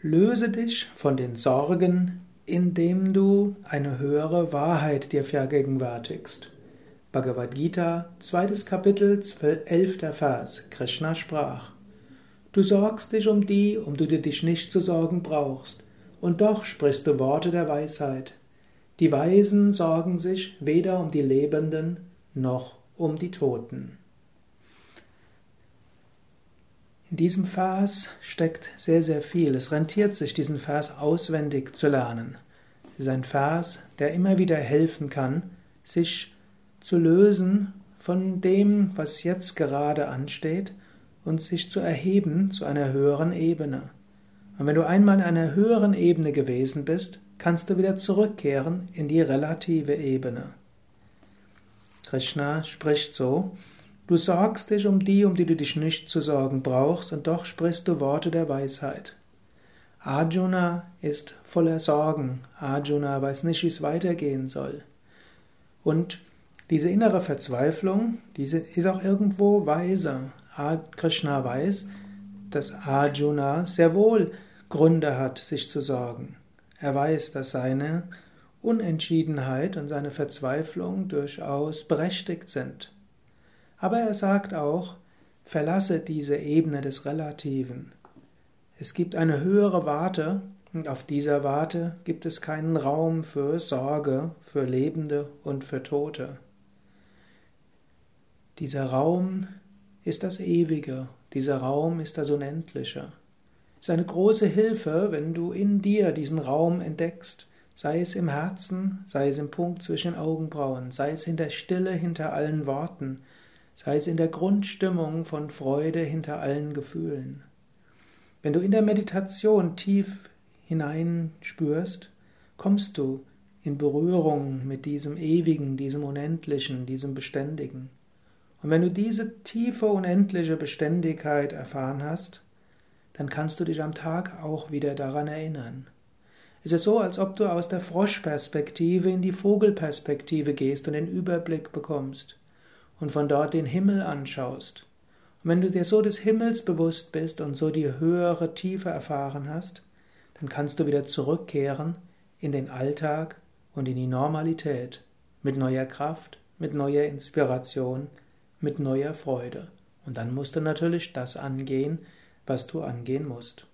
Löse dich von den Sorgen, indem du eine höhere Wahrheit dir vergegenwärtigst. Bhagavad Gita, zweites Kapitel, elfter Vers. Krishna sprach: Du sorgst dich um die, um die du dich nicht zu sorgen brauchst, und doch sprichst du Worte der Weisheit. Die Weisen sorgen sich weder um die Lebenden noch um die Toten. In diesem Vers steckt sehr, sehr viel. Es rentiert sich, diesen Vers auswendig zu lernen. Es ist ein Vers, der immer wieder helfen kann, sich zu lösen von dem, was jetzt gerade ansteht und sich zu erheben zu einer höheren Ebene. Und wenn du einmal in einer höheren Ebene gewesen bist, kannst du wieder zurückkehren in die relative Ebene. Krishna spricht so, Du sorgst dich um die, um die du dich nicht zu sorgen brauchst, und doch sprichst du Worte der Weisheit. Arjuna ist voller Sorgen. Arjuna weiß nicht, wie es weitergehen soll. Und diese innere Verzweiflung, diese ist auch irgendwo weise. Krishna weiß, dass Arjuna sehr wohl Gründe hat, sich zu sorgen. Er weiß, dass seine Unentschiedenheit und seine Verzweiflung durchaus berechtigt sind. Aber er sagt auch, verlasse diese Ebene des Relativen. Es gibt eine höhere Warte und auf dieser Warte gibt es keinen Raum für Sorge, für Lebende und für Tote. Dieser Raum ist das Ewige, dieser Raum ist das Unendliche. Es ist eine große Hilfe, wenn du in dir diesen Raum entdeckst, sei es im Herzen, sei es im Punkt zwischen Augenbrauen, sei es in der Stille hinter allen Worten, sei es in der Grundstimmung von Freude hinter allen Gefühlen. Wenn du in der Meditation tief hineinspürst, kommst du in Berührung mit diesem Ewigen, diesem Unendlichen, diesem Beständigen. Und wenn du diese tiefe, unendliche Beständigkeit erfahren hast, dann kannst du dich am Tag auch wieder daran erinnern. Es ist so, als ob du aus der Froschperspektive in die Vogelperspektive gehst und den Überblick bekommst und von dort den Himmel anschaust. Und wenn du dir so des Himmels bewusst bist und so die höhere Tiefe erfahren hast, dann kannst du wieder zurückkehren in den Alltag und in die Normalität mit neuer Kraft, mit neuer Inspiration, mit neuer Freude. Und dann musst du natürlich das angehen, was du angehen musst.